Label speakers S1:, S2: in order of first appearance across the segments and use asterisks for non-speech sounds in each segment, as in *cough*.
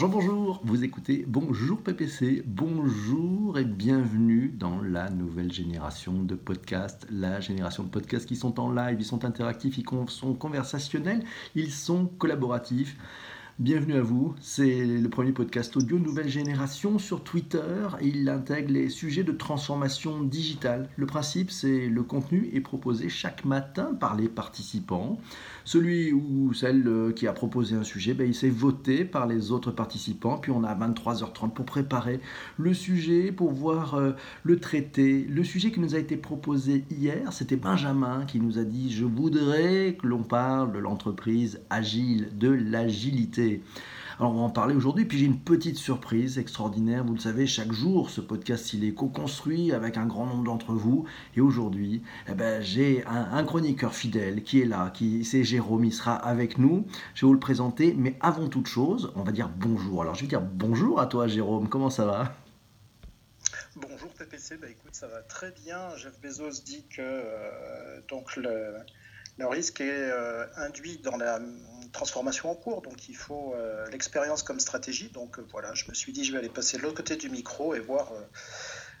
S1: Bonjour, bonjour, vous écoutez Bonjour PPC, bonjour et bienvenue dans la nouvelle génération de podcasts, la génération de podcasts qui sont en live, ils sont interactifs, ils sont conversationnels, ils sont collaboratifs. Bienvenue à vous, c'est le premier podcast audio nouvelle génération sur Twitter. Il intègre les sujets de transformation digitale. Le principe, c'est le contenu est proposé chaque matin par les participants. Celui ou celle euh, qui a proposé un sujet, ben, il s'est voté par les autres participants. Puis on a 23h30 pour préparer le sujet, pour voir euh, le traité. Le sujet qui nous a été proposé hier, c'était Benjamin qui nous a dit, je voudrais que l'on parle de l'entreprise agile, de l'agilité. Alors on va en parler aujourd'hui, puis j'ai une petite surprise extraordinaire. Vous le savez, chaque jour, ce podcast, il est co-construit avec un grand nombre d'entre vous. Et aujourd'hui, eh ben, j'ai un, chroniqueur fidèle qui est là, qui c'est Jérôme, il sera avec nous. Je vais vous le présenter, mais avant toute chose, on va dire bonjour. Alors je vais dire bonjour à toi Jérôme, comment ça va?
S2: Bonjour PPC, bah écoute, ça va très bien. Jeff Bezos dit que euh, donc le, le risque est euh, induit dans la transformation en cours, donc il faut euh, l'expérience comme stratégie. Donc euh, voilà, je me suis dit, je vais aller passer de l'autre côté du micro et voir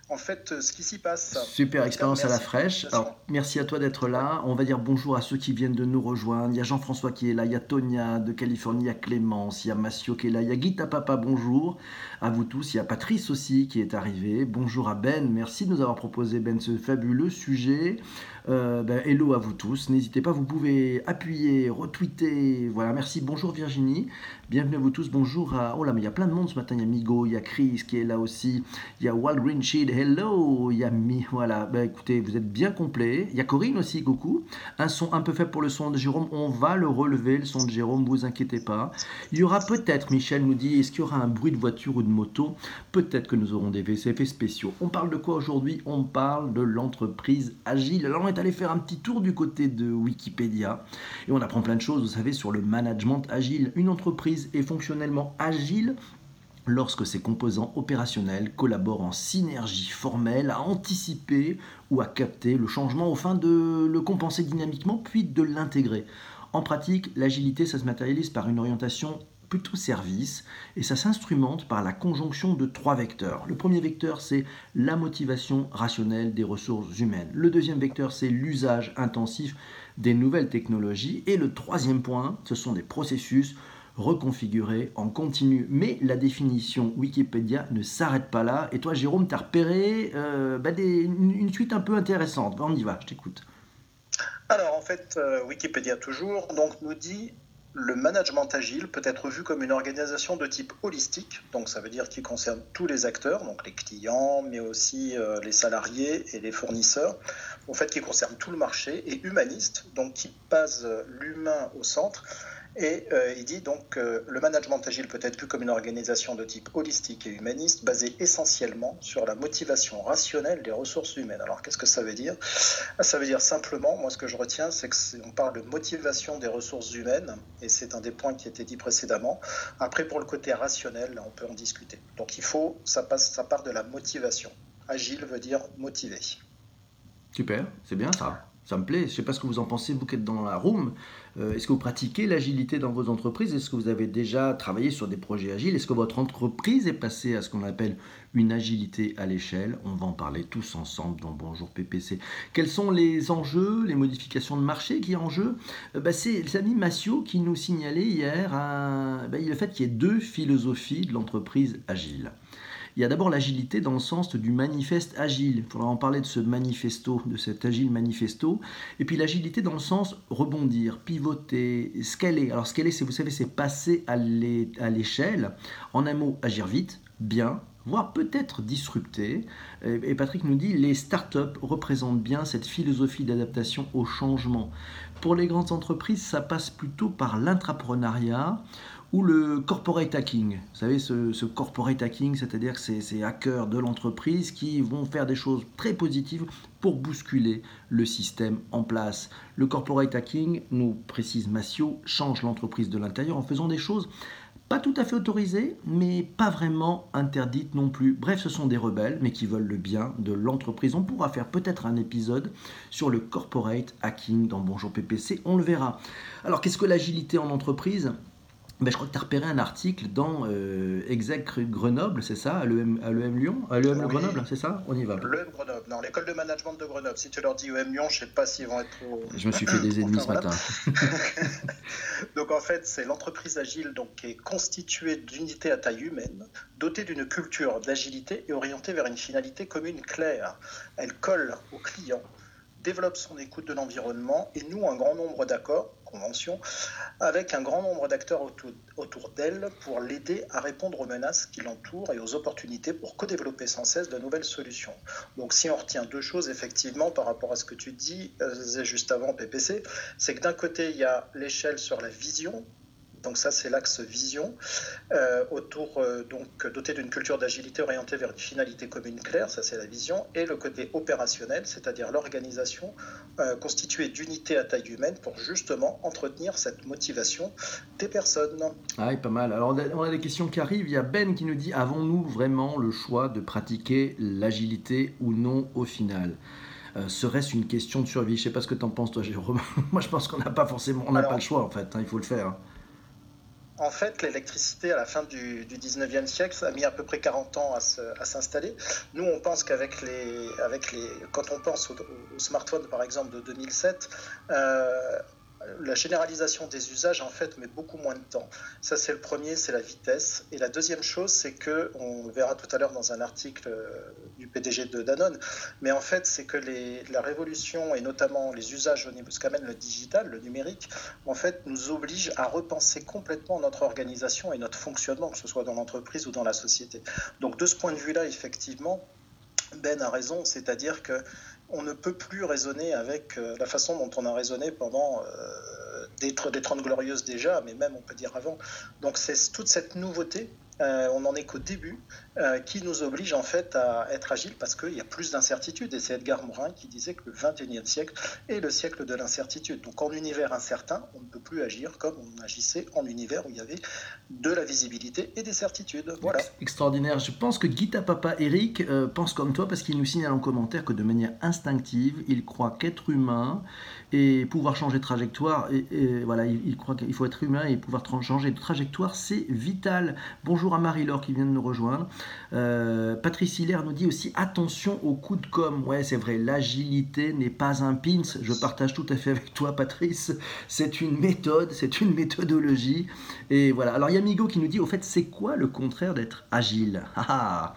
S2: en fait ce qui s'y passe.
S1: Super expérience à la fraîche. Alors, merci à toi d'être là. On va dire bonjour à ceux qui viennent de nous rejoindre. Il y a Jean-François qui est là, il y a Tonia de Californie, il y a Clémence, il y a Massio qui est là, il y a Guita Papa, bonjour à vous tous. Il y a Patrice aussi qui est arrivé. Bonjour à Ben, merci de nous avoir proposé Ben ce fabuleux sujet. Euh, ben, hello à vous tous. N'hésitez pas, vous pouvez appuyer, retweeter. Voilà, merci. Bonjour Virginie. Bienvenue à vous tous. Bonjour à. Oh là, mais il y a plein de monde ce matin. Il y a Migo, il y a Chris qui est là aussi. Il y a Walgreen Shield. Hello. Il y a Mi. Voilà. Ben, écoutez, vous êtes bien complet. Il y a Corinne aussi. Coucou. Un son un peu faible pour le son de Jérôme. On va le relever, le son de Jérôme. Vous inquiétez pas. Il y aura peut-être, Michel nous dit, est-ce qu'il y aura un bruit de voiture ou de moto? Peut-être que nous aurons des VCF spéciaux. On parle de quoi aujourd'hui? On parle de l'entreprise agile. Allé faire un petit tour du côté de Wikipédia et on apprend plein de choses, vous savez, sur le management agile. Une entreprise est fonctionnellement agile lorsque ses composants opérationnels collaborent en synergie formelle à anticiper ou à capter le changement au fin de le compenser dynamiquement puis de l'intégrer. En pratique, l'agilité, ça se matérialise par une orientation plutôt service et ça s'instrumente par la conjonction de trois vecteurs. Le premier vecteur, c'est la motivation rationnelle des ressources humaines. Le deuxième vecteur, c'est l'usage intensif des nouvelles technologies. Et le troisième point, ce sont des processus reconfigurés en continu. Mais la définition Wikipédia ne s'arrête pas là. Et toi, Jérôme, tu as repéré euh, bah, une, suite un peu intéressante. On y va, je t'écoute.
S2: Alors, en fait, euh, Wikipédia toujours donc, nous dit le management agile peut être vu comme une organisation de type holistique, donc ça veut dire qu'il concerne tous les acteurs, donc les clients, mais aussi euh, les salariés et les fournisseurs, en fait qui concerne tout le marché, et humaniste, donc qui base l'humain au centre et euh, il dit donc que le management agile peut être vu comme une organisation de type holistique et humaniste basée essentiellement sur la motivation rationnelle des ressources humaines. Alors qu'est-ce que ça veut dire? Ça veut dire simplement, moi ce que je retiens, c'est qu'on parle de motivation des ressources humaines, et c'est un des points qui a été dit précédemment. Après, pour le côté rationnel, on peut en discuter. Donc il faut, ça, passe, ça part de la motivation. Agile veut dire motivé.
S1: Super, c'est bien ça. Ça me plaît. Je ne sais pas ce que vous en pensez, vous qui êtes dans la room. Euh, est-ce que vous pratiquez l'agilité dans vos entreprises? Est-ce que vous avez déjà travaillé sur des projets agiles? Est-ce que votre entreprise est passée à ce qu'on appelle une agilité à l'échelle? On va en parler tous ensemble dans Bonjour PPC. Quels sont les enjeux, les modifications de marché qui est en jeu? Euh, bah, C'est Samy Massio qui nous signalait hier bah, le fait qu'il y ait deux philosophies de l'entreprise agile. Il y a d'abord l'agilité dans le sens du manifeste agile. Il faudra en parler de ce manifesto, de cet agile manifesto. Et puis l'agilité dans le sens rebondir, pivoter, scaler. Alors scaler, vous savez, c'est passer à l'échelle. En un mot, agir vite, bien, voire peut-être disrupter. Et Patrick nous dit les startups représentent bien cette philosophie d'adaptation au changement. Pour les grandes entreprises, ça passe plutôt par l'intrapreneuriat ou le corporate hacking. Vous savez, ce, corporate hacking, c'est-à-dire que c'est ces hackers de l'entreprise qui vont faire des choses très positives pour bousculer le système en place. Le corporate hacking, nous précise Massio, change l'entreprise de l'intérieur en faisant des choses pas tout à fait autorisées, mais pas vraiment interdites non plus. Bref, ce sont des rebelles, mais qui veulent le bien de l'entreprise. On pourra faire peut-être un épisode sur le corporate hacking dans Bonjour PPC, on le verra. Alors, qu'est-ce que l'agilité en entreprise? Ben, je crois que tu as repéré un article dans euh, Exec Grenoble, c'est ça? À l'EM Lyon? À l'EM Grenoble, c'est ça? On y va.
S2: L'EM Grenoble, non, l'école de management de Grenoble. Si tu leur dis EM Lyon, je ne sais pas s'ils vont être trop.
S1: Je me suis fait des ennemis ce matin. *laughs*
S2: donc en fait, c'est l'entreprise agile donc, qui est constituée d'unités à taille humaine, dotée d'une culture d'agilité et orientée vers une finalité commune claire. Elle colle aux clients développe son écoute de l'environnement et noue un grand nombre d'accords, conventions, avec un grand nombre d'acteurs autour, d'elle pour l'aider à répondre aux menaces qui l'entourent et aux opportunités pour co-développer sans cesse de nouvelles solutions. Donc si on retient deux choses effectivement par rapport à ce que tu dis euh, juste avant PPC, c'est que d'un côté il y a l'échelle sur la vision donc ça, c'est l'axe vision, euh, autour euh, donc doté d'une culture d'agilité orientée vers une finalité commune claire, ça c'est la vision, et le côté opérationnel, c'est-à-dire l'organisation euh, constituée d'unités à taille humaine pour justement entretenir cette motivation des personnes.
S1: Ah, pas mal. Alors on a des questions qui arrivent. Il y a Ben qui nous dit avons-nous vraiment le choix de pratiquer l'agilité ou non au final? Serait-ce une question de survie? Je sais pas ce que tu en penses, toi, Jérôme. *laughs* Moi, je pense qu'on n'a pas forcément, on n'a pas le choix en fait. Hein, il faut le faire
S2: en fait, l'électricité à la fin du, 19e siècle, a mis à peu près 40 ans à s'installer. Nous, on pense qu'avec les, avec les, quand on pense au, smartphone, par exemple, de 2007, euh, la généralisation des usages en fait met beaucoup moins de temps. Ça c'est le premier, c'est la vitesse. Et la deuxième chose, c'est que on verra tout à l'heure dans un article euh, du PDG de Danone, mais en fait c'est que la révolution et notamment les usages au niveau ce qu'amène le digital, le numérique, en fait nous oblige à repenser complètement notre organisation et notre fonctionnement, que ce soit dans l'entreprise ou dans la société. Donc de ce point de vue-là, effectivement, Ben a raison, c'est-à-dire que on ne peut plus raisonner avec euh, la façon dont on a raisonné pendant euh, des, des 30 glorieuses déjà, mais même on peut dire avant. Donc c'est toute cette nouveauté euh, on n'en est qu'au début, euh, qui nous oblige en fait à être agile parce qu'il y a plus d'incertitude. Et c'est Edgar Morin qui disait que le 21e siècle est le siècle de l'incertitude. Donc en univers incertain, on ne peut plus agir comme on agissait en univers où il y avait de la visibilité et des certitudes. Voilà.
S1: Extraordinaire. Je pense que Guita Papa Eric euh, pense comme toi parce qu'il nous signale en commentaire que de manière instinctive, il croit qu'être humain et pouvoir changer de trajectoire, voilà, il, croit qu'il faut être humain et pouvoir changer de trajectoire, c'est vital. Bonjour à Marie-Laure qui vient de nous rejoindre. Euh, Patrice Hilaire nous dit aussi attention au coup de com. Ouais, c'est vrai, l'agilité n'est pas un pins. Je partage tout à fait avec toi, Patrice. C'est une méthode, c'est une méthodologie. Et voilà. Alors, il y a Migo qui nous dit au fait, c'est quoi le contraire d'être agile? Ah, ah.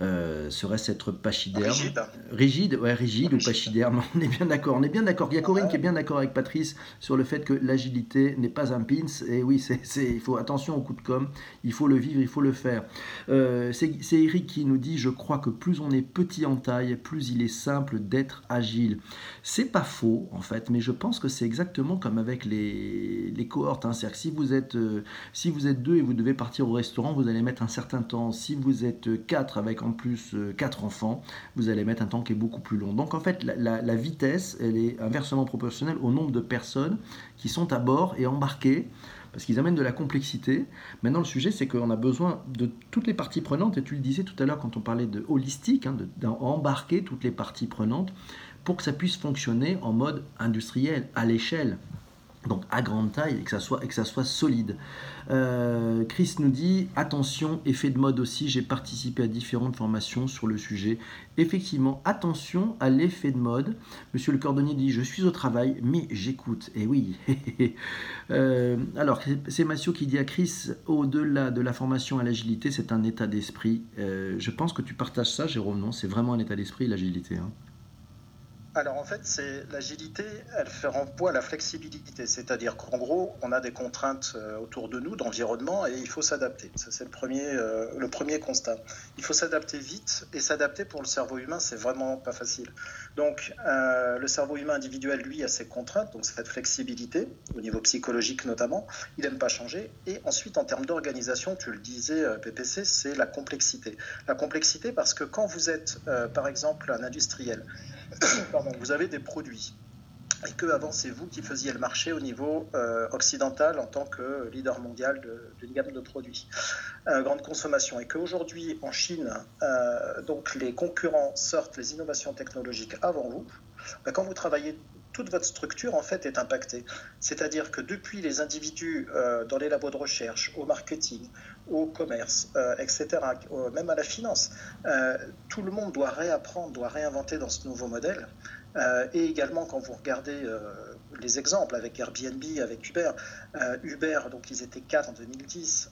S1: Euh, serait-ce être pachyderme
S2: Rigide.
S1: Rigide, ouais, rigide, ou pachyderme. *laughs* On est bien d'accord. On est bien d'accord. Il y a Corinne qui est bien d'accord avec Patrice sur le fait que l'agilité n'est pas un pins. Et oui, c'est, il faut attention au coup de com. Il faut le vivre, il faut le faire. Euh, c'est, Eric qui nous dit Je crois que plus on est petit en taille, plus il est simple d'être agile. C'est pas faux, en fait, mais je pense que c'est exactement comme avec les, les cohortes. Hein. C'est-à-dire que si vous, êtes, euh, si vous êtes deux et vous devez partir au restaurant, vous allez mettre un certain temps. Si vous êtes quatre avec en plus euh, quatre enfants, vous allez mettre un temps qui est beaucoup plus long. Donc en fait, la, vitesse, elle est inversement proportionnelle au nombre de personnes qui sont à bord et embarquées parce qu'ils amènent de la complexité. Maintenant, le sujet, c'est qu'on a besoin de toutes les parties prenantes, et tu le disais tout à l'heure quand on parlait de holistique, hein, d'embarquer toutes les parties prenantes pour que ça puisse fonctionner en mode industriel, à l'échelle donc à grande taille et que ça soit, et que ça soit solide. Euh, Chris nous dit attention, effet de mode aussi, j'ai participé à différentes formations sur le sujet. Effectivement, attention à l'effet de mode. Monsieur le cordonnier dit je suis au travail, mais j'écoute. Et oui. *laughs* euh, alors, c'est Massio qui dit à Chris au-delà de la formation à l'agilité, c'est un état d'esprit. Euh, je pense que tu partages ça, Jérôme, non? C'est vraiment un état d'esprit, l'agilité. Hein?
S2: Alors en fait, c'est l'agilité, elle fait renvoi à la flexibilité, c'est-à-dire qu'en gros, on a des contraintes euh, autour de nous, d'environnement, et il faut s'adapter. Ça, c'est le premier, euh, le premier constat. Il faut s'adapter vite, et s'adapter pour le cerveau humain, c'est vraiment pas facile. Donc, euh, le cerveau humain individuel, lui, a ses contraintes, donc cette flexibilité, au niveau psychologique notamment, il n'aime pas changer. Et ensuite, en termes d'organisation, tu le disais, PPC, c'est la complexité. La complexité parce que quand vous êtes, par exemple, un industriel, *coughs* vous avez des produits. Et que avant c'est vous qui faisiez le marché au niveau euh, occidental en tant que leader mondial d'une gamme de produits, euh, grande consommation, et qu'aujourd'hui en Chine, euh, donc les concurrents sortent les innovations technologiques avant vous. Ben, quand vous travaillez toute votre structure en fait est impactée. C'est-à-dire que depuis les individus euh, dans les labos de recherche, au marketing, au commerce, euh, etc., même à la finance, euh, tout le monde doit réapprendre, doit réinventer dans ce nouveau modèle. et également quand vous regardez les exemples avec Airbnb, avec Uber, Uber, donc ils étaient 4 en 2010,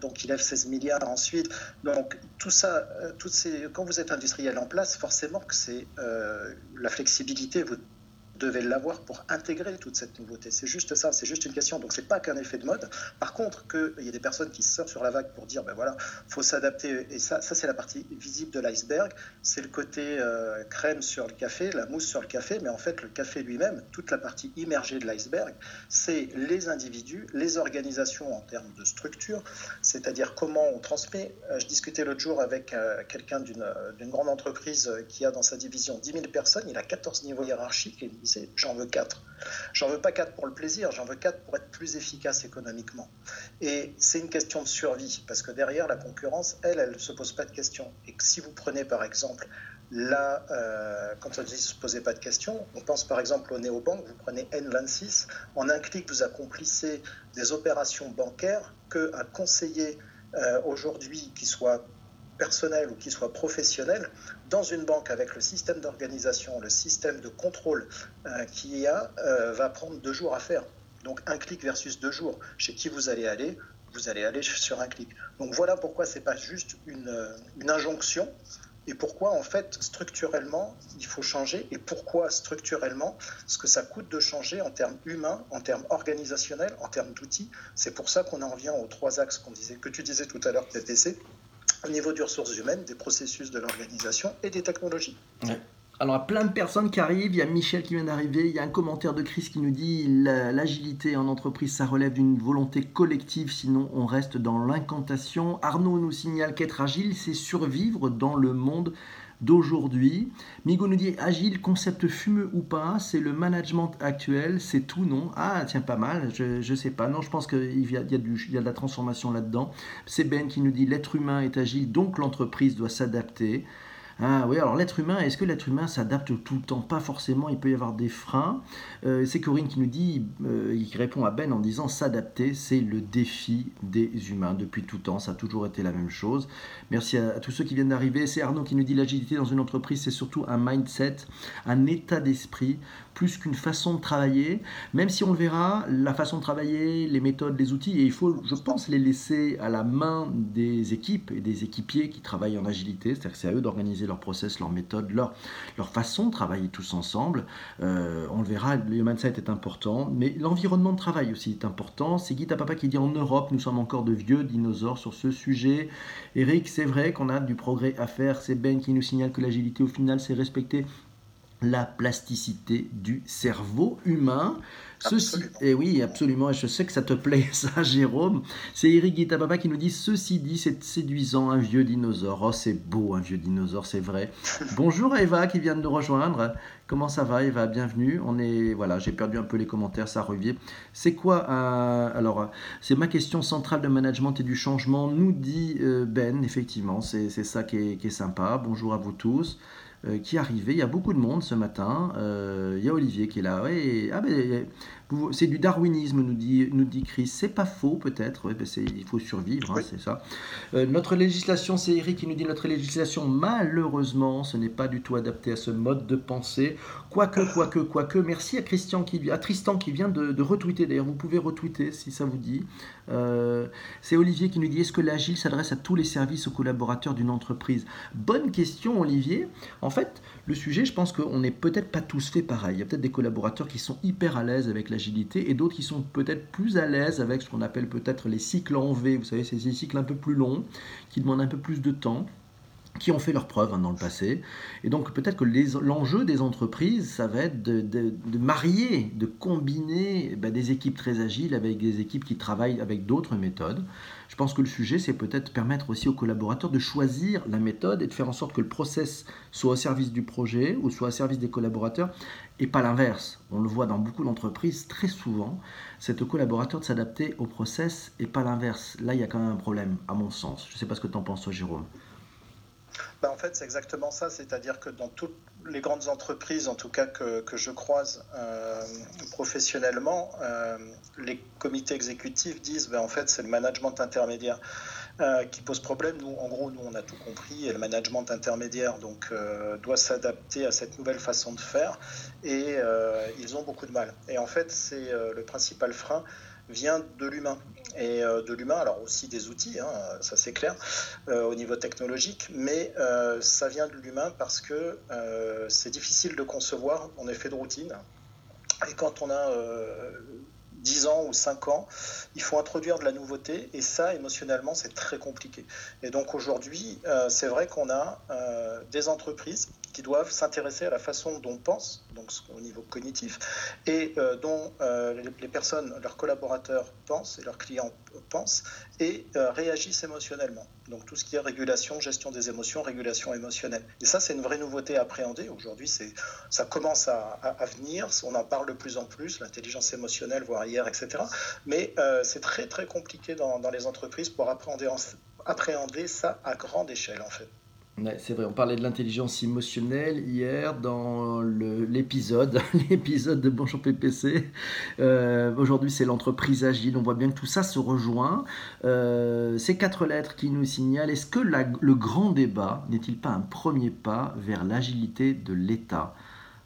S2: donc ils lèvent 16 milliards ensuite. Donc tout ça, toutes ces, quand vous êtes industriel en place, forcément que c'est la flexibilité, vous devait l'avoir pour intégrer toute cette nouveauté. C'est juste ça, c'est juste une question. Donc c'est pas qu'un effet de mode. Par contre, qu'il y ait des personnes qui sortent sur la vague pour dire, ben voilà, faut s'adapter. Et ça, ça c'est la partie visible de l'iceberg. C'est le côté euh, crème sur le café, la mousse sur le café. Mais en fait, le café lui-même, toute la partie immergée de l'iceberg, c'est les individus, les organisations en termes de structure, c'est-à-dire comment on transmet. Euh, je discutais l'autre jour avec euh, quelqu'un d'une grande entreprise qui a dans sa division 10 000 personnes. Il a 14 niveaux hiérarchiques j'en veux quatre. J'en veux pas quatre pour le plaisir, j'en veux quatre pour être plus efficace économiquement. Et c'est une question de survie, parce que derrière, la concurrence, elle, elle ne se pose pas de questions. Et si vous prenez par exemple Là, euh, quand on dit se poser pas de questions, on pense par exemple au néobank, vous prenez N26, en un clic, vous accomplissez des opérations bancaires qu'un conseiller euh, aujourd'hui qui soit personnel ou qui soit professionnel dans une banque avec le système d'organisation, le système de contrôle euh, qu'il y a, euh, va prendre deux jours à faire. Donc un clic versus deux jours. Chez qui vous allez aller Vous allez aller *laughs* sur un clic. Donc voilà pourquoi c'est pas juste une, euh, une injonction et pourquoi en fait structurellement il faut changer et pourquoi structurellement ce que ça coûte de changer en termes humains, en termes organisationnels, en termes d'outils. C'est pour ça qu'on en revient aux trois axes disait, que tu disais tout à l'heure, TTC au niveau des ressources humaines, des processus de l'organisation et des technologies.
S1: Alors, il y a plein de personnes qui arrivent. Il y a Michel qui vient d'arriver. Il y a un commentaire de Chris qui nous dit l'agilité en entreprise, ça relève d'une volonté collective, sinon on reste dans l'incantation. Arnaud nous signale qu'être agile, c'est survivre dans le monde d'aujourd'hui. Migo nous dit agile, concept fumeux ou pas, c'est le management actuel, c'est tout, non? Ah, tiens, pas mal, je ne sais pas. Non, je pense qu'il y, a, y a de la transformation là-dedans. C'est Ben qui nous dit l'être humain est agile, donc l'entreprise doit s'adapter. Ah oui, alors l'être humain, est-ce que l'être humain s'adapte tout le temps? Pas forcément, il peut y avoir des freins. Euh, c'est Corinne qui nous dit, euh, il répond à Ben en disant s'adapter, c'est le défi des humains. Depuis tout temps, ça a toujours été la même chose. Merci à, tous ceux qui viennent d'arriver. C'est Arnaud qui nous dit l'agilité dans une entreprise, c'est surtout un mindset, un état d'esprit, plus qu'une façon de travailler. Même si on le verra, la façon de travailler, les méthodes, les outils, et il faut, je pense, les laisser à la main des équipes et des équipiers qui travaillent en agilité. C'est-à-dire que c'est à eux d'organiser leur process, leur méthode, leur, leur façon de travailler tous ensemble. Euh, on le verra, le mindset est important, mais l'environnement de travail aussi est important. C'est Guy Papa qui dit en Europe, nous sommes encore de vieux dinosaures sur ce sujet. Eric, c'est vrai qu'on a du progrès à faire. C'est Ben qui nous signale que l'agilité, au final, c'est respecter la plasticité du cerveau humain. Ceci, et eh oui, absolument, et je sais que ça te plaît, *laughs* ça, Jérôme. C'est Eric Guitababa qui nous dit Ceci dit, c'est séduisant, un vieux dinosaure. Oh, c'est beau, un vieux dinosaure, c'est vrai. *laughs* Bonjour Eva qui vient de nous rejoindre. Comment ça va, Eva? Bienvenue. On est, voilà, j'ai perdu un peu les commentaires, ça revient. C'est quoi un, Alors, c'est ma question centrale de management et du changement, nous dit euh, Ben, effectivement, c'est ça qui est, qui est sympa. Bonjour à vous tous. Euh, qui arrivait. Il y a beaucoup de monde ce matin. Euh, il y a Olivier qui est là. Ouais, ah ben, c'est du darwinisme, nous dit, nous dit Chris. C'est pas faux, peut-être. Ben, il faut survivre, hein, c'est ça. Euh, notre législation, c'est Eric qui nous dit notre législation, malheureusement, ce n'est pas du tout adapté à ce mode de pensée. Quoique, quoique, quoique. Merci à, Christian qui, à Tristan qui vient de, de retweeter. D'ailleurs, vous pouvez retweeter si ça vous dit. Euh, c'est Olivier qui nous dit est-ce que l'agile s'adresse à tous les services aux collaborateurs d'une entreprise? Bonne question, Olivier. En fait, le sujet, je pense qu'on n'est peut-être pas tous fait pareil. Il y a peut-être des collaborateurs qui sont hyper à l'aise avec l'agilité et d'autres qui sont peut-être plus à l'aise avec ce qu'on appelle peut-être les cycles en V. Vous savez, c'est des cycles un peu plus longs, qui demandent un peu plus de temps qui ont fait leurs preuves hein, dans le passé. Et donc peut-être que l'enjeu des entreprises, ça va être de, marier, de combiner bah, des équipes très agiles avec des équipes qui travaillent avec d'autres méthodes. Je pense que le sujet, c'est peut-être permettre aussi aux collaborateurs de choisir la méthode et de faire en sorte que le process soit au service du projet ou soit au service des collaborateurs et pas l'inverse. On le voit dans beaucoup d'entreprises très souvent, c'est au collaborateur de s'adapter au process et pas l'inverse. Là, il y a quand même un problème, à mon sens. Je ne sais pas ce que tu en penses, toi, Jérôme.
S2: Bah, En fait, c'est exactement ça. C'est-à-dire que dans toutes les grandes entreprises, en tout cas que, que je croise euh, professionnellement, euh, les comités exécutifs disent bah, en fait, c'est le management intermédiaire. Euh, qui pose problème. Nous, en gros, nous, on a tout compris et le management intermédiaire donc, doit s'adapter à cette nouvelle façon de faire et ils ont beaucoup de mal. Et en fait, c'est le principal frein vient de l'humain. Et de l'humain, alors aussi des outils, hein, ça c'est clair, au niveau technologique, mais ça vient de l'humain parce que c'est difficile de concevoir en effet de routine. Et quand on a 10 ans ou 5 ans, il faut introduire de la nouveauté et ça, émotionnellement, c'est très compliqué. Et donc aujourd'hui, euh, c'est vrai qu'on a euh, des entreprises qui doivent s'intéresser à la façon dont on pense, donc au niveau cognitif, et euh, dont les, personnes, leurs collaborateurs pensent et leurs clients pensent et réagissent émotionnellement. Donc tout ce qui est régulation, gestion des émotions, régulation émotionnelle. Et ça, c'est une vraie nouveauté à appréhender. Aujourd'hui, ça commence à, venir, on en parle de plus en plus, l'intelligence émotionnelle, voire hier, etc. Mais euh, c'est très très compliqué dans, les entreprises pour appréhender, appréhender ça à grande échelle, en fait
S1: c'est vrai, on parlait de l'intelligence émotionnelle hier dans l'épisode, *laughs* l'épisode de Bonjour PPC. Euh, aujourd'hui, c'est l'entreprise agile. On voit bien que tout ça se rejoint. Euh, ces quatre lettres qui nous signalent, est-ce que le grand débat n'est-il pas un premier pas vers l'agilité de l'État?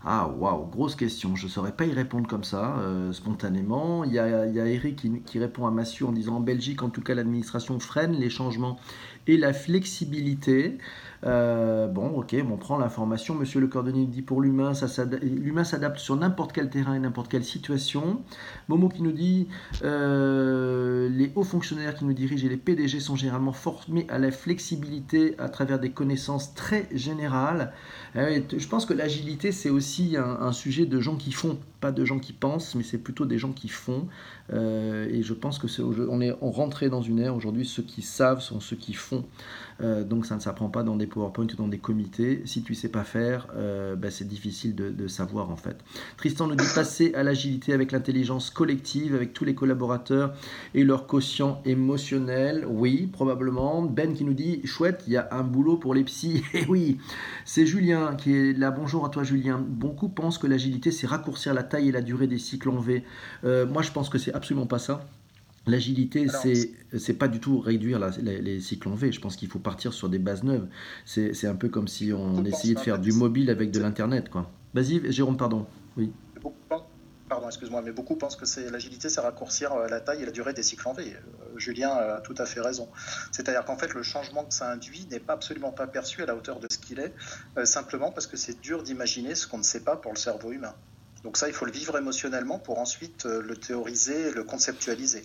S1: Ah, waouh, grosse question. Je ne saurais pas y répondre comme ça, euh, spontanément. Il y, a, Eric qui, répond à Massieu en disant en Belgique, en tout cas, l'administration freine les changements et la flexibilité. Euh, bon, ok, on prend l'information. Monsieur le cordonnier dit pour l'humain, l'humain s'adapte sur n'importe quel terrain et n'importe quelle situation. Momo qui nous dit euh, les hauts fonctionnaires qui nous dirigent et les PDG sont généralement formés à la flexibilité à travers des connaissances très générales. Euh, je pense que l'agilité, c'est aussi un, sujet de gens qui font, pas de gens qui pensent, mais c'est plutôt des gens qui font. et je pense que est, on est rentré dans une ère aujourd'hui, ceux qui savent sont ceux qui font. Euh, donc ça ne s'apprend pas dans des PowerPoint ou dans des comités. Si tu sais pas faire, euh, ben, c'est difficile de, savoir en fait. Tristan nous dit passer à l'agilité avec l'intelligence collective, avec tous les collaborateurs et leur quotient émotionnel. Oui, probablement. Ben qui nous dit chouette, il y a un boulot pour les psys. Et *laughs* eh oui, c'est Julien qui est là. Bonjour à toi Julien. Beaucoup pensent que l'agilité c'est raccourcir la taille et la durée des cycles en V. Euh, moi je pense que c'est absolument pas ça. L'agilité, c'est c'est pas du tout réduire les, cycles en V. Je pense qu'il faut partir sur des bases neuves. C'est un peu comme si on essayait de faire du mobile avec de l'internet, quoi. Vas-y, Jérôme, pardon. Oui.
S2: Pardon, excuse-moi, mais beaucoup pensent que c'est l'agilité, c'est raccourcir euh, la taille et la durée des cycles en V. Euh, Julien a tout à fait raison. C'est-à-dire qu'en fait, le changement que ça induit n'est pas absolument pas perçu à la hauteur de ce qu'il est, euh, simplement parce que c'est dur d'imaginer ce qu'on ne sait pas pour le cerveau humain. Donc ça, il faut le vivre émotionnellement pour ensuite le théoriser, le conceptualiser.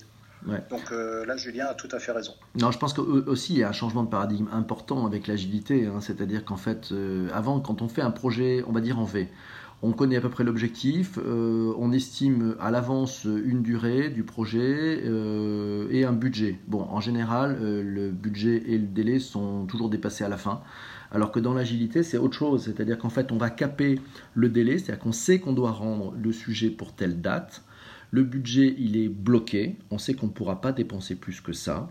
S2: Donc euh, là, Julien a tout à fait raison.
S1: Non, je pense qu'aussi, il y a un changement de paradigme important avec l'agilité. Hein. C'est-à-dire qu'en fait, euh, avant, quand on fait un projet, on va dire en V, on connaît à peu près l'objectif, euh, on estime à l'avance une durée du projet et un budget. Bon, en général, le budget et le délai sont toujours dépassés à la fin. Alors que dans l'agilité, c'est autre chose. C'est-à-dire qu'en fait, on va caper le délai, c'est-à-dire qu'on sait qu'on doit rendre le sujet pour telle date. Le budget, il est bloqué. On sait qu'on ne pourra pas dépenser plus que ça.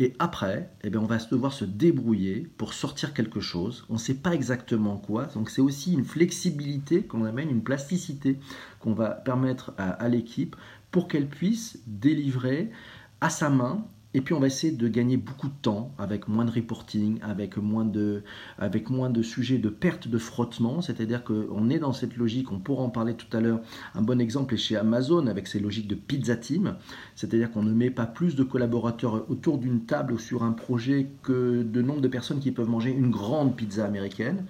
S1: Et après, eh bien, on va devoir se débrouiller pour sortir quelque chose. On ne sait pas exactement quoi. Donc c'est aussi une flexibilité qu'on amène, une plasticité qu'on va permettre à l'équipe pour qu'elle puisse délivrer à sa main et puis on va essayer de gagner beaucoup de temps avec moins de reporting, avec moins de, avec moins de sujets de perte de frottement. C'est-à-dire qu'on est dans cette logique, on pourra en parler tout à l'heure. Un bon exemple est chez Amazon avec ses logiques de pizza team. C'est-à-dire qu'on ne met pas plus de collaborateurs autour d'une table ou sur un projet que de nombre de personnes qui peuvent manger une grande pizza américaine.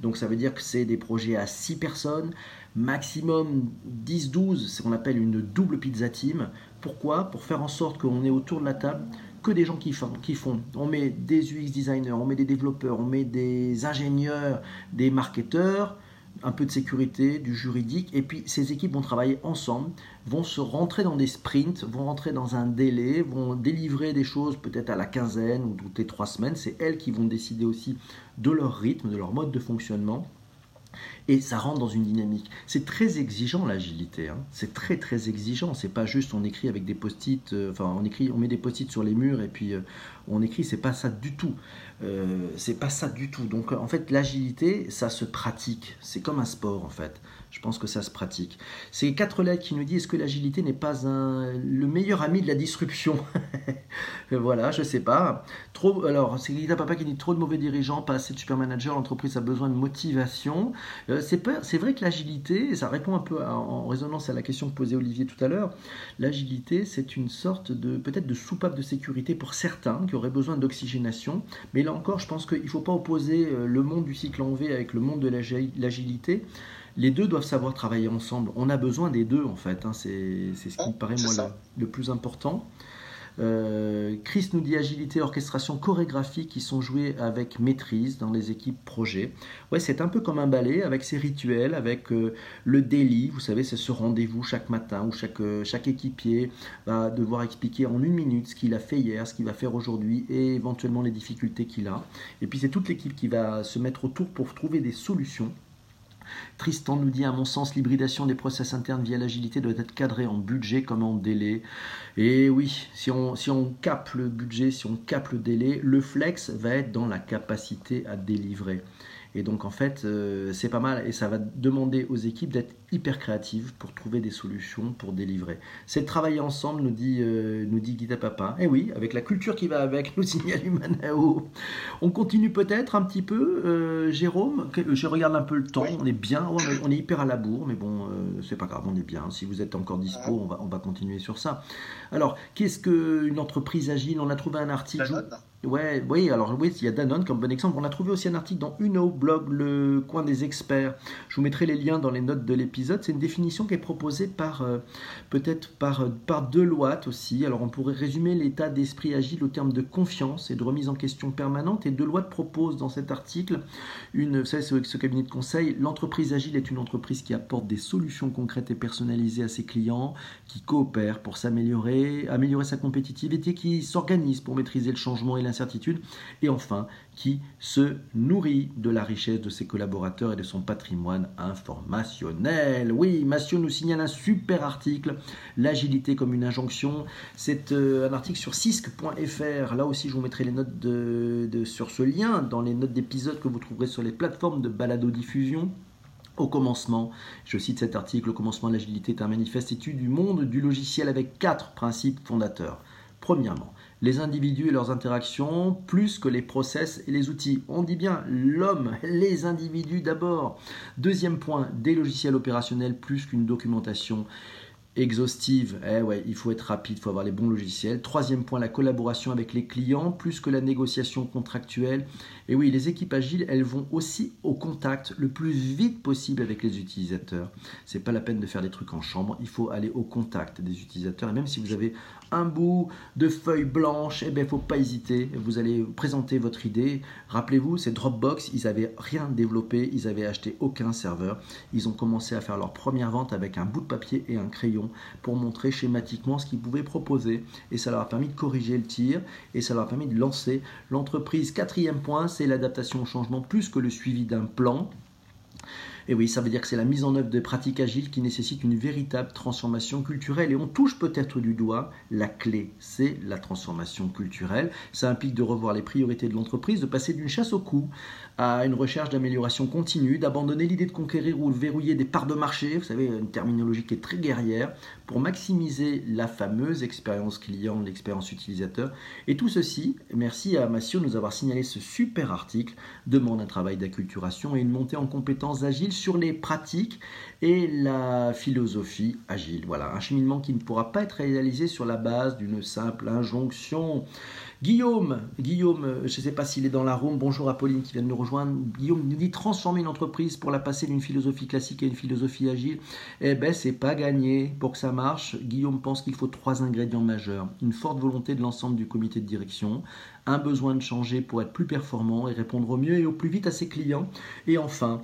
S1: Donc ça veut dire que c'est des projets à 6 personnes, maximum 10-12, c'est ce qu'on appelle une double pizza team. Pourquoi Pour faire en sorte qu'on ait autour de la table que des gens qui font, qui font. On met des UX designers, on met des développeurs, on met des ingénieurs, des marketeurs, un peu de sécurité, du juridique, et puis ces équipes vont travailler ensemble, vont se rentrer dans des sprints, vont rentrer dans un délai, vont délivrer des choses peut-être à la quinzaine ou toutes les trois semaines. C'est elles qui vont décider aussi de leur rythme, de leur mode de fonctionnement. Et ça rentre dans une dynamique. C'est très exigeant l'agilité, hein. c'est très très exigeant. C'est pas juste on écrit avec des post-it, euh, enfin on écrit, on met des post-it sur les murs et puis euh, on écrit. C'est pas ça du tout. Euh, c'est pas ça du tout. Donc en fait l'agilité, ça se pratique. C'est comme un sport en fait. Je pense que ça se pratique. C'est quatre lettres qui nous dit est-ce que l'agilité n'est pas un, le meilleur ami de la disruption *laughs* Voilà, je sais pas. Trop, alors, c'est Guida Papa qui dit trop de mauvais dirigeants, pas assez de super managers, l'entreprise a besoin de motivation. Euh, c'est vrai que l'agilité, ça répond un peu en résonance à la question que posait Olivier tout à l'heure, l'agilité, c'est une sorte de peut-être de soupape de sécurité pour certains qui auraient besoin d'oxygénation. Mais là encore, je pense qu'il ne faut pas opposer euh, le monde du cycle en V avec le monde de l'agilité les deux doivent savoir travailler ensemble. On a besoin des deux en fait. Hein. C'est ce qui me paraît moi le, plus important. Euh, Chris nous dit agilité, orchestration, chorégraphie qui sont joués avec maîtrise dans les équipes projet. Ouais, c'est un peu comme un ballet avec ses rituels, avec euh, le daily. Vous savez, c'est ce rendez-vous chaque matin où chaque, euh, chaque équipier va devoir expliquer en une minute ce qu'il a fait hier, ce qu'il va faire aujourd'hui et éventuellement les difficultés qu'il a. Et puis c'est toute l'équipe qui va se mettre autour pour trouver des solutions Tristan nous dit, à mon sens, l'hybridation des process internes via l'agilité doit être cadrée en budget comme en délai. Et oui, si on, si le budget, si on capte le délai, le flex va être dans la capacité à délivrer. Et donc en fait, euh, c'est pas mal et ça va demander aux équipes d'être hyper créatives pour trouver des solutions pour délivrer. C'est de travailler ensemble, nous dit, euh, nous dit Guida Papa. Et oui, avec la culture qui va avec, *laughs* nous signale Humanao. On continue peut-être un petit peu, euh, Jérôme? Je regarde un peu le temps, on est bien, on est hyper à la bourre, mais bon, c'est pas grave, on est bien. Si vous êtes encore dispo, on va, on va continuer sur ça. Alors, qu'est-ce qu'une entreprise agile? On a trouvé un article. Ouais, oui, alors oui, il y a Danone comme bon exemple. On a trouvé aussi un article dans Uno, blog Le Coin des Experts. Je vous mettrai les liens dans les notes de l'épisode. C'est une définition qui est proposée par, euh, peut-être par, euh, par Deloitte aussi. Alors on pourrait résumer l'état d'esprit agile au terme de confiance et de remise en question permanente. Et Deloitte propose dans cet article, une, vous savez, ce, ce cabinet de conseil, l'entreprise agile est une entreprise qui apporte des solutions concrètes et personnalisées à ses clients, qui coopère pour s'améliorer, améliorer sa compétitivité, qui s'organise pour maîtriser le changement et l'incertitude, et enfin qui se nourrit de la richesse de ses collaborateurs et de son patrimoine informationnel. Oui, Massio nous signale un super article, L'agilité comme une injonction. C'est euh, un article sur cisc.fr. Là aussi, je vous mettrai les notes de, sur ce lien dans les notes d'épisode que vous trouverez sur les plateformes de balado-diffusion. Au commencement, je cite cet article, au commencement, l'agilité est un manifeste étude du monde du logiciel avec quatre principes fondateurs. Premièrement, les individus et leurs interactions plus que les process et les outils. On dit bien l'homme, les individus d'abord. Deuxième point, des logiciels opérationnels plus qu'une documentation exhaustive. Eh ouais, il faut être rapide, il faut avoir les bons logiciels. Troisième point, la collaboration avec les clients plus que la négociation contractuelle. Et oui, les équipes agiles, elles vont aussi au contact le plus vite possible avec les utilisateurs. C'est pas la peine de faire des trucs en chambre, il faut aller au contact des utilisateurs. Et même si vous avez un bout de feuille blanche, eh bien, faut pas hésiter. Vous allez présenter votre idée. Rappelez-vous, c'est Dropbox, ils n'avaient rien développé, ils n'avaient acheté aucun serveur. Ils ont commencé à faire leur première vente avec un bout de papier et un crayon pour montrer schématiquement ce qu'ils pouvaient proposer. Et ça leur a permis de corriger le tir et ça leur a permis de lancer l'entreprise. Quatrième point, c'est l'adaptation au changement plus que le suivi d'un plan. Et oui, ça veut dire que c'est la mise en œuvre de pratiques agiles qui nécessitent une véritable transformation culturelle. Et on touche peut-être du doigt la clé, c'est la transformation culturelle. Ça implique de revoir les priorités de l'entreprise, de passer d'une chasse au cou à une recherche d'amélioration continue, d'abandonner l'idée de conquérir ou de verrouiller des parts de marché, vous savez, une terminologie qui est très guerrière, pour maximiser la fameuse expérience client, l'expérience utilisateur. Et tout ceci, merci à Massio de nous avoir signalé ce super article, demande un travail d'acculturation et une montée en compétences agiles sur les pratiques et la philosophie agile. Voilà, un cheminement qui ne pourra pas être réalisé sur la base d'une simple injonction. Guillaume, Guillaume, je ne sais pas s'il est dans la room, bonjour à Pauline qui vient de nous rejoindre. Guillaume nous dit transformer une entreprise pour la passer d'une philosophie classique à une philosophie agile. Eh ben, c'est pas gagné. Pour que ça marche, Guillaume pense qu'il faut trois ingrédients majeurs. Une forte volonté de l'ensemble du comité de direction, un besoin de changer pour être plus performant et répondre au mieux et au plus vite à ses clients. Et enfin,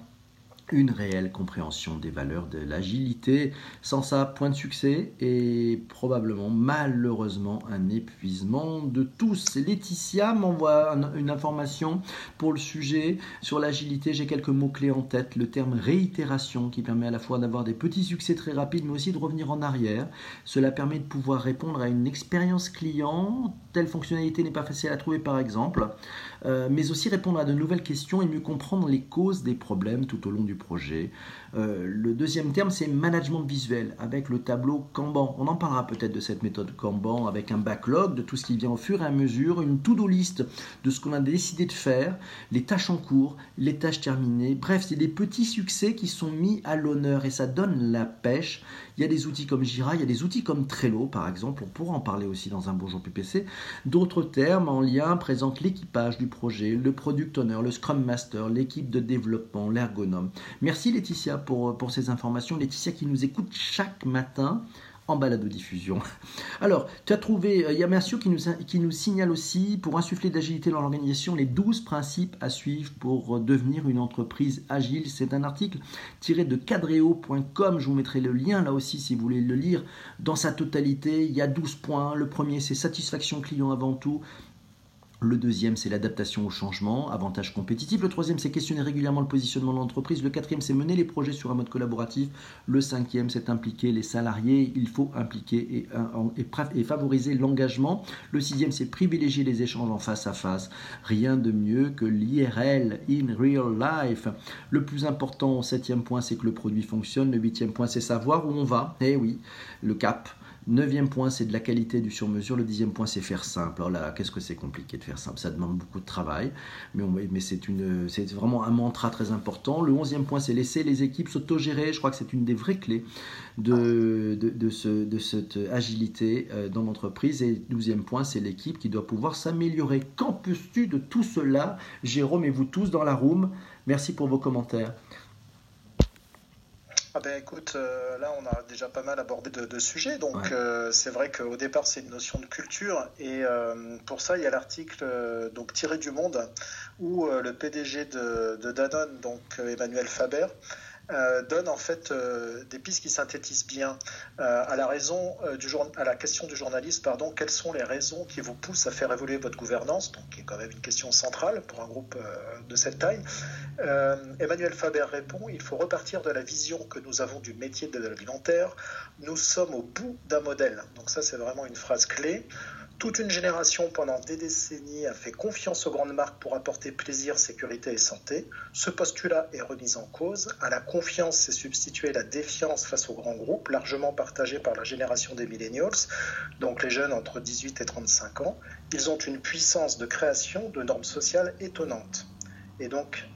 S1: une réelle compréhension des valeurs de l'agilité. Sans ça, point de succès et probablement, malheureusement, un épuisement de tous. Laetitia m'envoie une information pour le sujet sur l'agilité. J'ai quelques mots-clés en tête. Le terme réitération qui permet à la fois d'avoir des petits succès très rapides, mais aussi de revenir en arrière. Cela permet de pouvoir répondre à une expérience client. Telle fonctionnalité n'est pas facile à trouver, par exemple. Euh, mais aussi répondre à de nouvelles questions et mieux comprendre les causes des problèmes tout au long du projet. Euh, le deuxième terme, c'est management visuel avec le tableau Kanban. On en parlera peut-être de cette méthode Kanban avec un backlog de tout ce qui vient au fur et à mesure, une to-do list de ce qu'on a décidé de faire, les tâches en cours, les tâches terminées. Bref, c'est des petits succès qui sont mis à l'honneur et ça donne la pêche. Il y a des outils comme Jira, il y a des outils comme Trello par exemple, on pourra en parler aussi dans un Bonjour PPC. D'autres termes en lien présentent l'équipage du projet, le product owner, le scrum master, l'équipe de développement, l'ergonome. Merci Laetitia pour, pour ces informations. Laetitia qui nous écoute chaque matin en balado-diffusion. *laughs* Alors, tu as trouvé, euh, il y a Mercio qui nous, qui nous signale aussi, pour insuffler d'agilité dans l'organisation, les 12 principes à suivre pour devenir une entreprise agile. C'est un article tiré de cadreo.com, je vous mettrai le lien là aussi si vous voulez le lire dans sa totalité. Il y a 12 points. Le premier, c'est satisfaction client avant tout. Le deuxième, c'est l'adaptation au changement, avantage compétitif. Le troisième, c'est questionner régulièrement le positionnement de l'entreprise. Le quatrième, c'est mener les projets sur un mode collaboratif. Le cinquième, c'est impliquer les salariés. Il faut impliquer et, favoriser l'engagement. Le sixième, c'est privilégier les échanges en face à face. Rien de mieux que l'IRL, in real life. Le plus important, septième point, c'est que le produit fonctionne. Le huitième point, c'est savoir où on va. Eh oui, le cap. Neuvième point, c'est de la qualité du sur-mesure. Le dixième point, c'est faire simple. Alors là, qu'est-ce que c'est compliqué de faire simple? Ça demande beaucoup de travail, mais, c'est, vraiment un mantra très important. Le onzième point, c'est laisser les équipes s'autogérer. Je crois que c'est une des vraies clés de cette agilité euh, dans l'entreprise. Et douzième point, c'est l'équipe qui doit pouvoir s'améliorer. Qu'en penses-tu de tout cela, Jérôme et vous tous dans la room Merci pour vos commentaires.
S2: Ah ben écoute, euh, là on a déjà pas mal abordé de, sujets, donc euh, c'est vrai qu'au départ c'est une notion de culture et euh, pour ça il y a l'article donc tiré du Monde où le PDG de, de Danone, donc Emmanuel Faber, euh, donne en fait euh, des pistes qui synthétisent bien euh, à la raison du à la question du journaliste pardon quelles sont les raisons qui vous poussent à faire évoluer votre gouvernance donc qui est quand même une question centrale pour un groupe de cette taille. Emmanuel Faber répond il faut repartir de la vision que nous avons du métier de l'alimentaire. Nous sommes au bout d'un modèle. Donc ça c'est vraiment une phrase clé toute une génération pendant des décennies a fait confiance aux grandes marques pour apporter plaisir, sécurité et santé. Ce postulat est remis en cause. À la confiance s'est substituée la défiance face aux grands groupes, largement partagée par la génération des millennials, donc les jeunes entre 18 et 35 ans. Ils ont une puissance de création de normes sociales étonnantes. Et donc,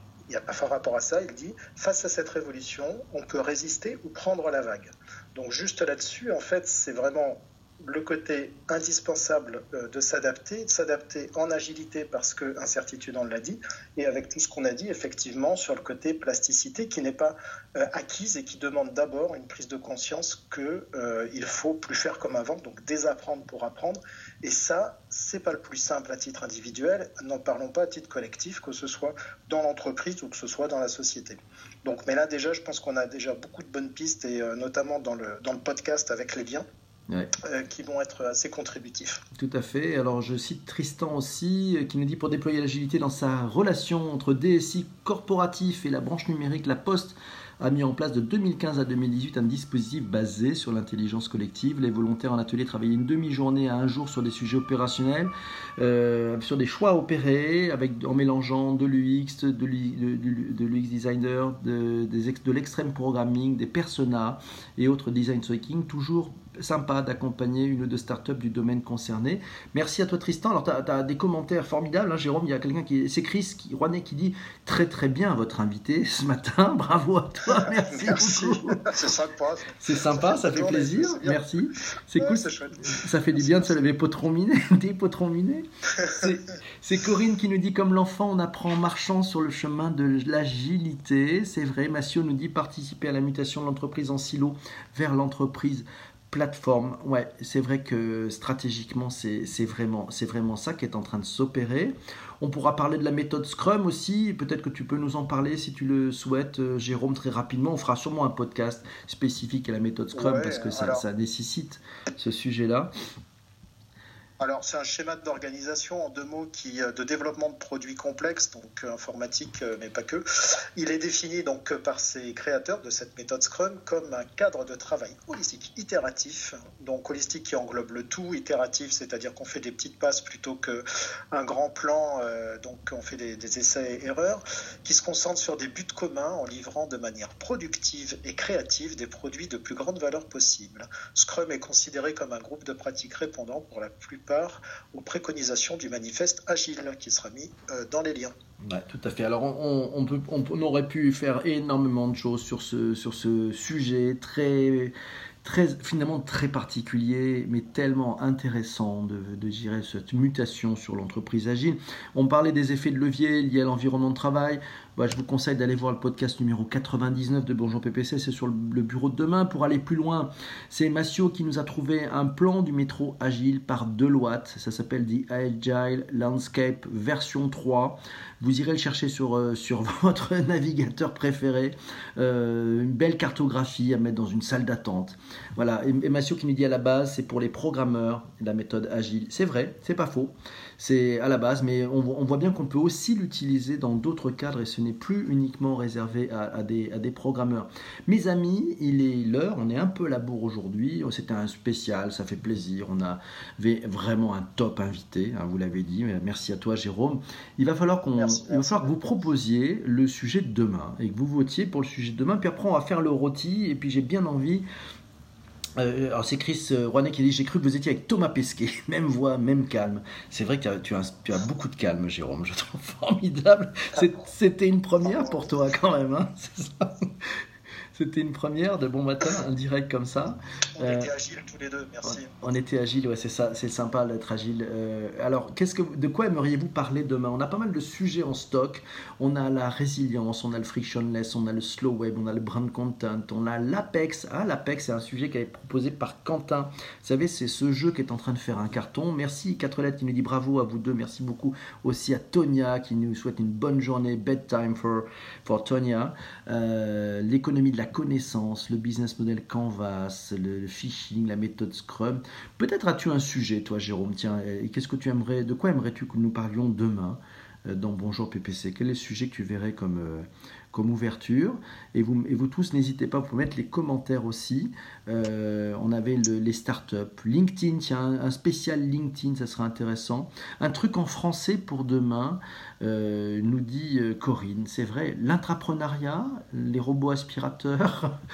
S2: par rapport à ça, il dit, face à cette révolution, on peut résister ou prendre la vague. Donc juste là-dessus, en fait, c'est vraiment le côté indispensable euh, de s'adapter, de s'adapter en agilité parce que incertitude on l'a dit, et avec tout ce qu'on a dit effectivement sur le côté plasticité qui n'est pas euh, acquise et qui demande d'abord une prise de conscience qu'il euh, faut plus faire comme avant, donc désapprendre pour apprendre. Et ça, c'est pas le plus simple à titre individuel. N'en parlons pas à titre collectif, que ce soit dans l'entreprise ou que ce soit dans la société. Donc, mais là déjà, je pense qu'on a déjà beaucoup de bonnes pistes et notamment dans le dans le podcast avec les liens. Euh, qui vont être assez contributifs.
S1: Tout à fait. Alors je cite Tristan aussi, euh, qui nous dit pour déployer l'agilité dans sa relation entre DSI corporatif et la branche numérique, la Poste a mis en place de 2015 à 2018 un dispositif basé sur l'intelligence collective. Les volontaires en atelier travaillaient une demi-journée à un jour sur des sujets opérationnels, euh, sur des choix opérés, avec, en mélangeant de l'UX, de l'UX designer, de, de l'extrême programming, des personas et autres design thinking, toujours sympa d'accompagner une ou deux startups du domaine concerné. Merci à toi Tristan. Alors tu as, des commentaires formidables, hein, Jérôme, il y a quelqu'un qui c'est Chris qui, Rouanet qui dit très très bien votre invité ce matin, *laughs* bravo à toi, merci, beaucoup. *laughs*
S2: C'est sympa.
S1: C'est sympa, ça, fait plaisir, merci. C'est cool, ça fait du bien de se lever potron miné, *laughs* des potrons minés. C'est Corinne qui nous dit comme l'enfant on apprend en marchant sur le chemin de l'agilité, c'est vrai. Massio nous dit participer à la mutation de l'entreprise en silo vers l'entreprise plateforme, ouais, c'est vrai que stratégiquement, c'est vraiment, vraiment ça qui est en train de s'opérer. On pourra parler de la méthode Scrum aussi. Peut-être que tu peux nous en parler si tu le souhaites, euh, Jérôme, très rapidement. On fera sûrement un podcast spécifique à la méthode Scrum parce que ça, ça nécessite ce sujet-là.
S2: Alors, c'est un schéma d'organisation en deux mots qui, euh, de développement de produits complexes, donc euh, informatique, euh, mais pas que. Il est défini donc par ses créateurs de cette méthode Scrum comme un cadre de travail holistique, itératif. Donc, holistique qui englobe le tout, itératif, c'est-à-dire qu'on fait des petites passes plutôt qu'un grand plan, donc on fait des, essais et erreurs, qui se concentre sur des buts communs en livrant de manière productive et créative des produits de plus grande valeur possible. Scrum est considéré comme un groupe de pratiques répondant pour la plupart aux préconisations du manifeste Agile qui sera mis euh, dans les liens.
S1: tout à fait. Alors, on, aurait pu faire énormément de choses sur ce, sujet très, finalement très particulier, mais tellement intéressant de, de gérer cette mutation sur l'entreprise agile. On parlait des effets de levier liés à l'environnement de travail. Bah, je vous conseille d'aller voir le podcast numéro 99 de Bonjour PPC, c'est sur le bureau de demain. Pour aller plus loin, c'est Massio qui nous a trouvé un plan du métro agile par Deloitte. Ça s'appelle The Agile Landscape version 3. Vous irez le chercher sur, euh, sur *laughs* votre navigateur préféré. Euh, une belle cartographie à mettre dans une salle d'attente. Voilà, et, Massio qui nous dit à la base, c'est pour les programmeurs la méthode agile. C'est vrai, c'est pas faux. C'est à la base, mais on, voit bien qu'on peut aussi l'utiliser dans d'autres cadres et ce n'est plus uniquement réservé à, des, à, des, programmeurs. Mes amis, il est l'heure, on est un peu à la bourre aujourd'hui. C'était un spécial, ça fait plaisir. On avait vraiment un top invité, hein, vous l'avez dit. Merci à toi, Jérôme. Il va falloir qu'on il va falloir que vous proposiez le sujet de demain et que vous votiez pour le sujet de demain. Puis après, on va faire le rôti. Et puis, j'ai bien envie. Euh, alors c'est Chris euh, Rouanet qui dit J'ai cru que vous étiez avec Thomas Pesquet, *laughs* même voix, même calme. C'est vrai que tu as, tu as, beaucoup de calme, Jérôme. Je trouve formidable. C'était une première pour toi, quand même. Hein *laughs* ça c'était une première de bon matin, un direct comme ça.
S2: On était euh, agiles tous les deux, merci.
S1: On, était agiles, ouais, c'est ça, c'est sympa d'être agile. Euh, alors, qu'est-ce que, de quoi aimeriez-vous parler demain? On a pas mal de sujets en stock. On a la résilience, on a le frictionless, on a le slow web, on a le brand content, on a l'Apex. Ah, l'Apex, c'est un sujet qui a été proposé par Quentin. Vous savez, c'est ce jeu qui est en train de faire un carton. Merci, 4 lettres qui nous dit bravo à vous deux. Merci beaucoup aussi à Tonia qui nous souhaite une bonne journée. Bedtime for, for Tonia. Euh, l'économie de la connaissance, le business model Canvas, le, phishing, la méthode Scrum. Peut-être as-tu un sujet, toi, Jérôme? Tiens, qu'est-ce que tu aimerais, de quoi aimerais-tu que nous parlions demain? euh, dans Bonjour PPC Quel est le sujet que tu verrais comme, euh, comme ouverture. Et vous, tous, n'hésitez pas, vous mettre les commentaires aussi. Euh, on avait les startups, LinkedIn, tiens, un spécial LinkedIn, ça serait intéressant. Un truc en français pour demain, euh, nous dit euh, Corinne. C'est vrai, l'intrapreneuriat, les robots aspirateurs. *laughs*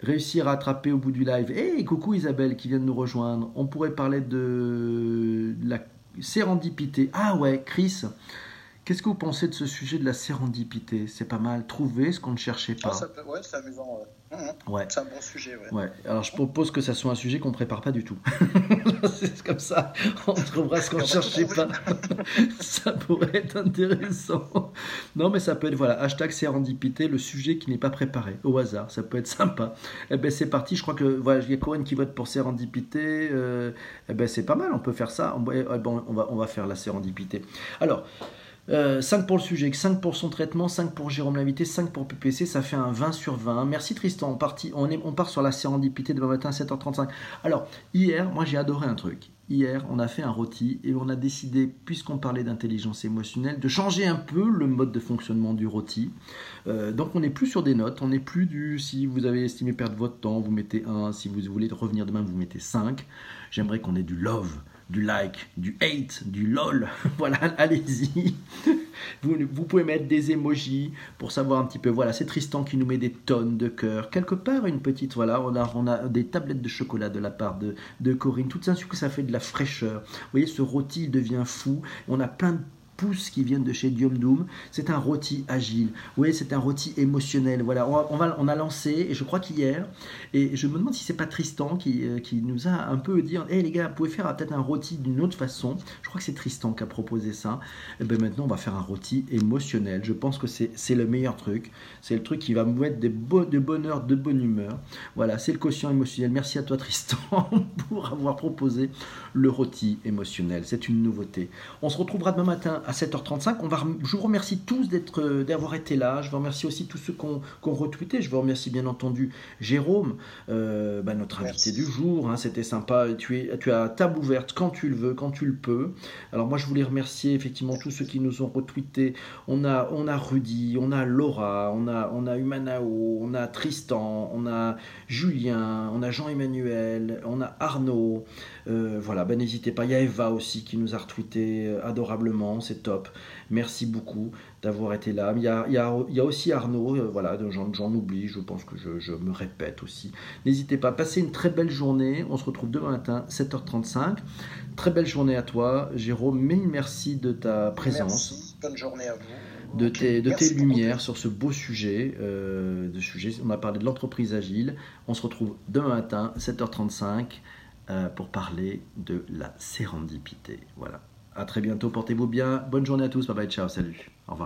S1: réussir à attraper au bout du live. Et coucou Isabelle qui vient de nous rejoindre. On pourrait parler de la sérendipité. Ah ouais, Chris, Qu'est-ce que vous pensez de ce sujet de la sérendipité? C'est pas mal. Trouver ce qu'on ne cherchait pas.
S2: Ah, ouais, c'est amusant. Ouais. C'est un bon sujet.
S1: Ouais. Alors je propose que ça soit un sujet qu'on prépare pas du tout. *laughs* c'est comme ça. On trouvera ce qu'on ne cherchait pas. *laughs* ça pourrait être intéressant. Non, mais ça peut être voilà hashtag sérendipité, le sujet qui n'est pas préparé au hasard. Ça peut être sympa. Eh ben c'est parti. Je crois que voilà, il y a Corinne qui vote pour sérendipité. Euh, eh ben c'est pas mal. On peut faire ça. On, eh, on va on va faire la sérendipité. Alors. 5 euh, pour le sujet, 5 pour son traitement, 5 pour Jérôme l'invité, 5 pour PPC, ça fait un 20 sur 20. Merci Tristan, on, on, est, on part sur la sérendipité demain matin à 7h35. Alors, hier, moi j'ai adoré un truc. Hier, on a fait un rôti et on a décidé, puisqu'on parlait d'intelligence émotionnelle, de changer un peu le mode de fonctionnement du rôti. Euh, donc on n'est plus sur des notes, on n'est plus du si vous avez estimé perdre votre temps, vous mettez 1, si vous voulez revenir demain, vous mettez 5. J'aimerais qu'on ait du love du like, du hate, du lol. *laughs* voilà, allez-y. Vous, pouvez mettre des emojis pour savoir un petit peu. Voilà, c'est Tristan qui nous met des tonnes de cœurs. Quelque part, une petite. Voilà, on a, on a des tablettes de chocolat de la part de, de Corinne. Tout ça, que ça fait de la fraîcheur. Vous voyez, ce rôti, devient fou. On a plein de pousses qui viennent de chez Diom Doom. C'est un rôti agile. Oui, c'est un rôti émotionnel. Voilà, on, va, on a lancé, et je crois qu'hier, et je me demande si c'est pas Tristan qui, euh, qui, nous a un peu dit Hé les gars, vous pouvez faire peut-être un rôti d'une autre façon. Je crois que c'est Tristan qui a proposé ça. Et eh ben maintenant, on va faire un rôti émotionnel. Je pense que c'est le meilleur truc. C'est le truc qui va me mettre de bonheur, de bonne humeur. Voilà, c'est le quotient émotionnel. Merci à toi, Tristan, *laughs* pour avoir proposé le rôti émotionnel. C'est une nouveauté. On se retrouvera demain matin à 7h35. On va, je vous remercie tous euh, d'avoir été là. Je vous remercie aussi tous ceux qui ont, retweeté. Je vous remercie bien entendu Jérôme, euh, bah, notre invité du jour. Hein. C'était sympa. Tu, es, tu as table ouverte quand tu le veux, quand tu le peux. Alors moi, je voulais remercier effectivement tous ceux qui nous ont retweeté. On a, on a Rudy, on a Laura, on a, on a Humanao, on a Tristan, on a Julien, on a Jean-Emmanuel, on a Arnaud. Euh, voilà, ben n'hésitez pas. Il y a Eva aussi qui nous a retweeté euh, adorablement, c'est top. Merci beaucoup d'avoir été là. Il y a, il y a, il y a aussi Arnaud, euh, voilà, j'en oublie, je pense que je, je me répète aussi. N'hésitez pas, passez une très belle journée. On se retrouve demain matin, 7h35. Très belle journée à toi, Jérôme. Mille merci de ta présence.
S2: Merci. Bonne journée à vous
S1: de tes, de tes lumières sur ce beau sujet, euh, de sujet. On a parlé de l'entreprise agile. On se retrouve demain matin, 7h35. Euh, pour parler de la sérendipité. Voilà. À très bientôt, portez-vous bien. Bonne journée à tous. Bye bye, ciao, salut. Au revoir.